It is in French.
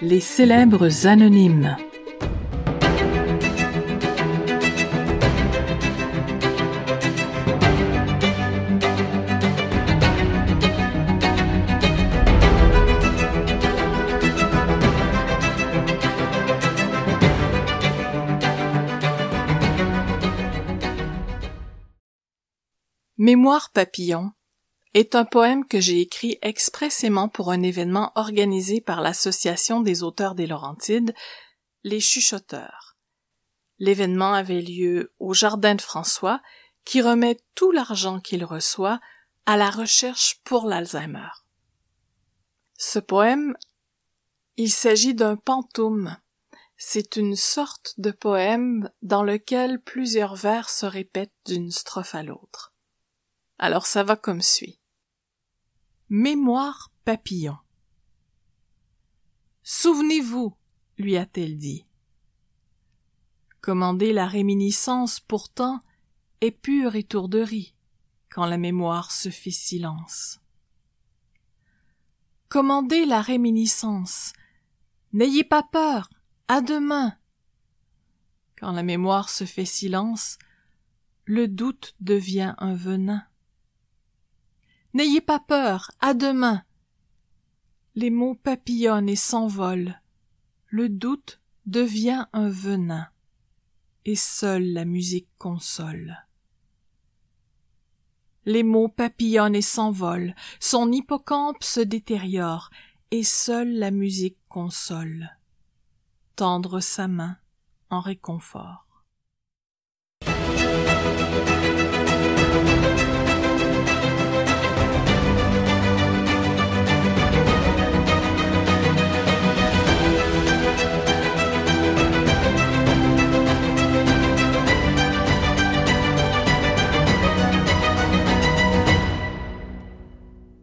Les célèbres anonymes. Mémoire papillon est un poème que j'ai écrit expressément pour un événement organisé par l'Association des auteurs des Laurentides, les chuchoteurs. L'événement avait lieu au Jardin de François, qui remet tout l'argent qu'il reçoit à la recherche pour l'Alzheimer. Ce poème, il s'agit d'un pantoum. C'est une sorte de poème dans lequel plusieurs vers se répètent d'une strophe à l'autre. Alors ça va comme suit. Mémoire papillon. Souvenez-vous, lui a-t-elle dit. Commander la réminiscence pourtant est pure étourderie quand la mémoire se fait silence. Commandez la réminiscence. N'ayez pas peur. À demain. Quand la mémoire se fait silence, le doute devient un venin. N'ayez pas peur, à demain. Les mots papillonnent et s'envolent. Le doute devient un venin, et seule la musique console. Les mots papillonnent et s'envolent, son hippocampe se détériore, et seule la musique console. Tendre sa main en réconfort.